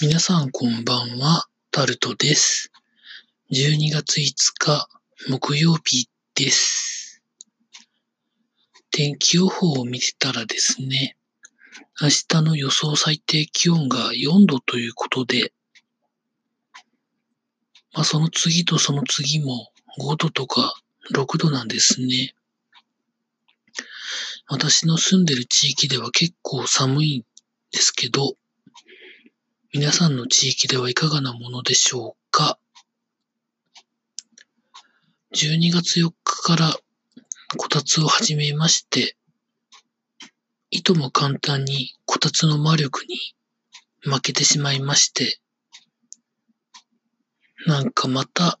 皆さんこんばんは、タルトです。12月5日、木曜日です。天気予報を見てたらですね、明日の予想最低気温が4度ということで、まあその次とその次も5度とか6度なんですね。私の住んでる地域では結構寒いんですけど、皆さんの地域ではいかがなものでしょうか ?12 月4日からこたつを始めまして、いとも簡単にこたつの魔力に負けてしまいまして、なんかまた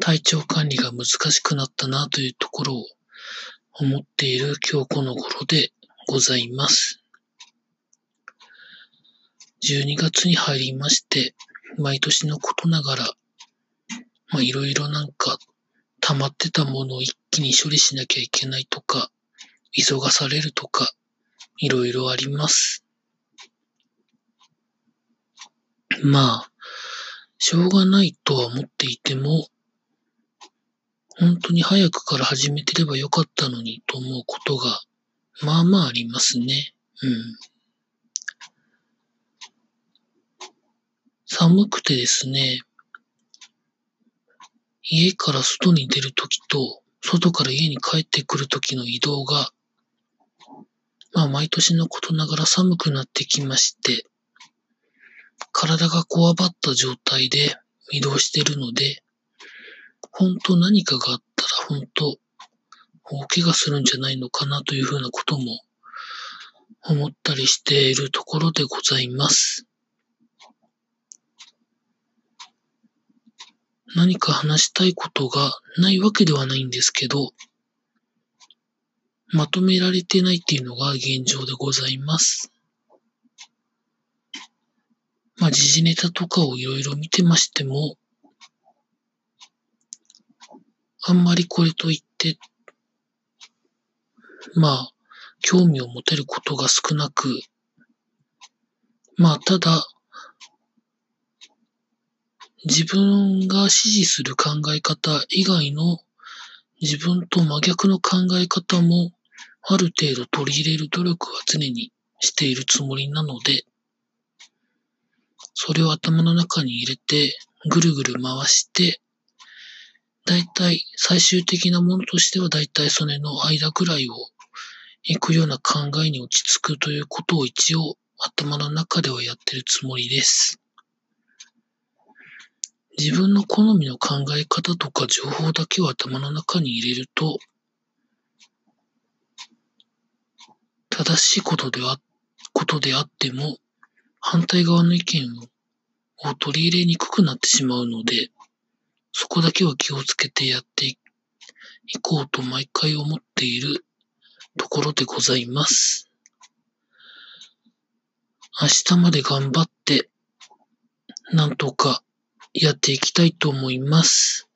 体調管理が難しくなったなというところを思っている今日この頃でございます。12月に入りまして、毎年のことながら、まあいろいろなんか溜まってたものを一気に処理しなきゃいけないとか、急がされるとか、いろいろあります。まあ、しょうがないとは思っていても、本当に早くから始めてればよかったのにと思うことが、まあまあありますね。うん。寒くてですね、家から外に出るときと、外から家に帰ってくるときの移動が、まあ毎年のことながら寒くなってきまして、体がこわばった状態で移動してるので、本当何かがあったら本当大怪我するんじゃないのかなというふうなことも思ったりしているところでございます。何か話したいことがないわけではないんですけど、まとめられてないっていうのが現状でございます。まあ、時事ネタとかをいろいろ見てましても、あんまりこれといって、まあ、興味を持てることが少なく、まあ、ただ、自分が支持する考え方以外の自分と真逆の考え方もある程度取り入れる努力は常にしているつもりなので、それを頭の中に入れてぐるぐる回して、だいたい最終的なものとしてはだいたいそれの間ぐらいを行くような考えに落ち着くということを一応頭の中ではやってるつもりです。自分の好みの考え方とか情報だけを頭の中に入れると、正しいことでは、ことであっても、反対側の意見を取り入れにくくなってしまうので、そこだけは気をつけてやっていこうと毎回思っているところでございます。明日まで頑張って、なんとかやっていきたいと思います。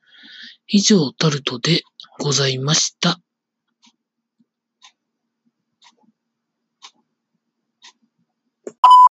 以上、タルトでございました。